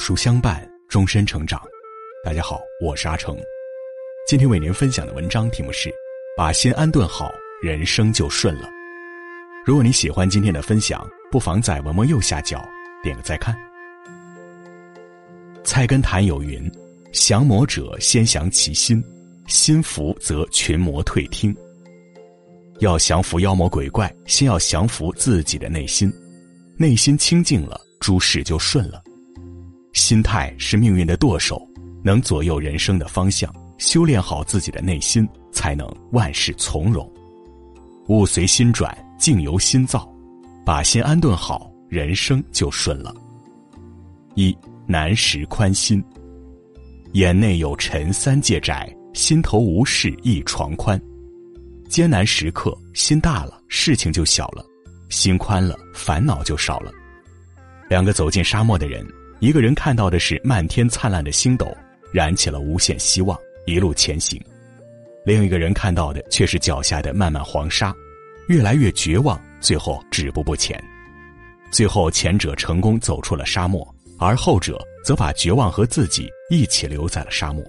书相伴，终身成长。大家好，我是阿成。今天为您分享的文章题目是：把心安顿好，人生就顺了。如果你喜欢今天的分享，不妨在文末右下角点个再看。菜根谭有云：“降魔者先降其心，心服则群魔退听。”要降服妖魔鬼怪，先要降服自己的内心，内心清净了，诸事就顺了。心态是命运的舵手，能左右人生的方向。修炼好自己的内心，才能万事从容。物随心转，境由心造，把心安顿好，人生就顺了。一难时宽心，眼内有尘三界窄，心头无事一床宽。艰难时刻，心大了，事情就小了；心宽了，烦恼就少了。两个走进沙漠的人。一个人看到的是漫天灿烂的星斗，燃起了无限希望，一路前行；另一个人看到的却是脚下的漫漫黄沙，越来越绝望，最后止步不前。最后，前者成功走出了沙漠，而后者则把绝望和自己一起留在了沙漠。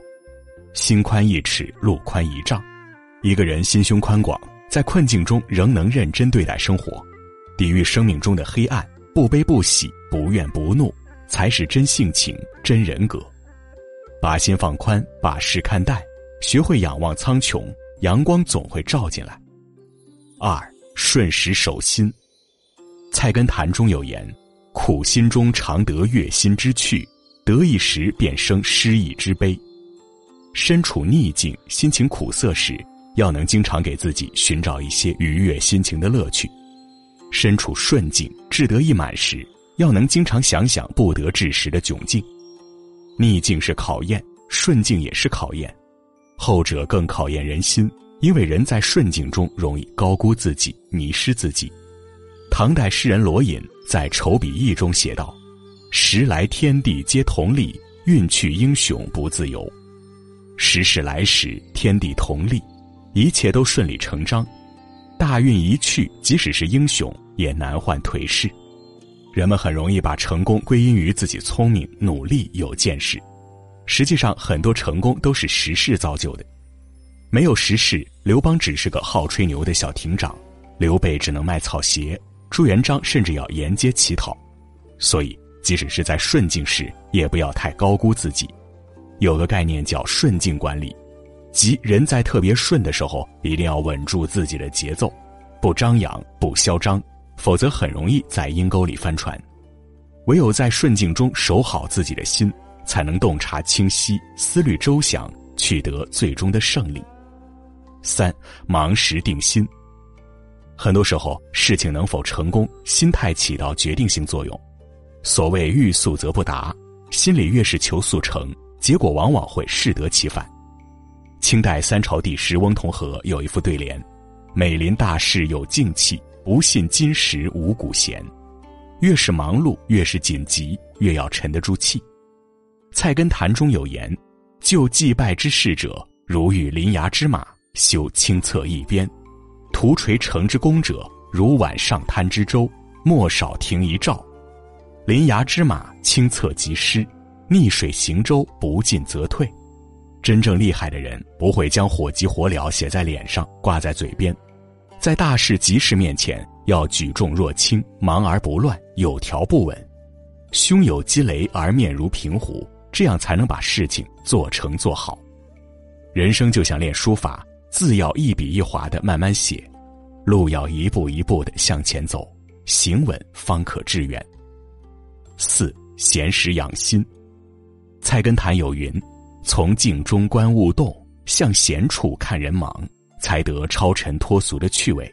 心宽一尺，路宽一丈。一个人心胸宽广，在困境中仍能认真对待生活，抵御生命中的黑暗，不悲不喜，不怨不怒。才是真性情、真人格。把心放宽，把事看淡，学会仰望苍穹，阳光总会照进来。二顺时守心。菜根谭中有言：“苦心中常得悦心之趣，得意时便生失意之悲。”身处逆境、心情苦涩时，要能经常给自己寻找一些愉悦心情的乐趣；身处顺境、志得意满时。要能经常想想不得志时的窘境，逆境是考验，顺境也是考验，后者更考验人心，因为人在顺境中容易高估自己，迷失自己。唐代诗人罗隐在《愁笔意》中写道：“时来天地皆同力，运去英雄不自由。时势来时，天地同力，一切都顺理成章。大运一去，即使是英雄也难换颓势。”人们很容易把成功归因于自己聪明、努力、有见识，实际上很多成功都是时势造就的。没有时势，刘邦只是个好吹牛的小亭长，刘备只能卖草鞋，朱元璋甚至要沿街乞讨。所以，即使是在顺境时，也不要太高估自己。有个概念叫顺境管理，即人在特别顺的时候，一定要稳住自己的节奏，不张扬，不嚣张。否则很容易在阴沟里翻船，唯有在顺境中守好自己的心，才能洞察清晰、思虑周详，取得最终的胜利。三忙时定心。很多时候，事情能否成功，心态起到决定性作用。所谓欲速则不达，心里越是求速成，结果往往会适得其反。清代三朝帝师翁同龢有一副对联：“美临大事有静气。”不信金石无古贤，越是忙碌，越是紧急，越要沉得住气。菜根谭中有言：“就祭拜之事者，如遇临崖之马，修清侧一边；图垂成之功者，如晚上滩之舟，莫少停一照。临崖之马，清侧即失；逆水行舟，不进则退。真正厉害的人，不会将火急火燎写在脸上，挂在嘴边。”在大事急事面前，要举重若轻，忙而不乱，有条不紊，胸有积雷而面如平湖，这样才能把事情做成做好。人生就像练书法，字要一笔一划的慢慢写，路要一步一步的向前走，行稳方可致远。四闲时养心，菜根谭有云：“从静中观物动，向闲处看人忙。”才得超尘脱俗的趣味，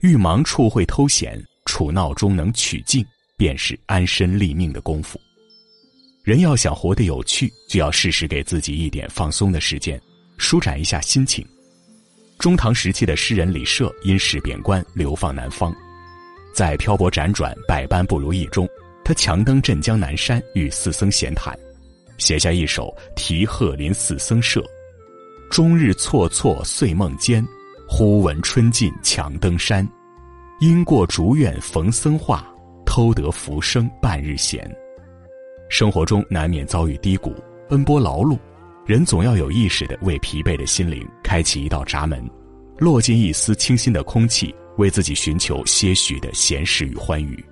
遇忙处会偷闲，处闹中能取静，便是安身立命的功夫。人要想活得有趣，就要适时给自己一点放松的时间，舒展一下心情。中唐时期的诗人李涉因事贬官，流放南方，在漂泊辗转、百般不如意中，他强登镇江南山，与四僧闲谈，写下一首《题鹤林四僧社》。终日错错碎梦间，忽闻春尽强登山。因过竹院逢僧话，偷得浮生半日闲。生活中难免遭遇低谷，奔波劳碌，人总要有意识的为疲惫的心灵开启一道闸门，落进一丝清新的空气，为自己寻求些许的闲适与欢愉。《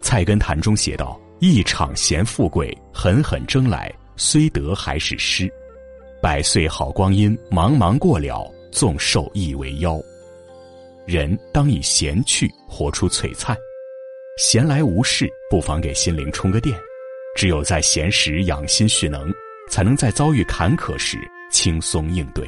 菜根谭》中写道：“一场闲富贵，狠狠争来，虽得还是失。百岁好光阴，茫茫过了，纵寿亦为妖。”人当以闲趣活出璀璨，闲来无事，不妨给心灵充个电。只有在闲时养心蓄能，才能在遭遇坎坷时轻松应对。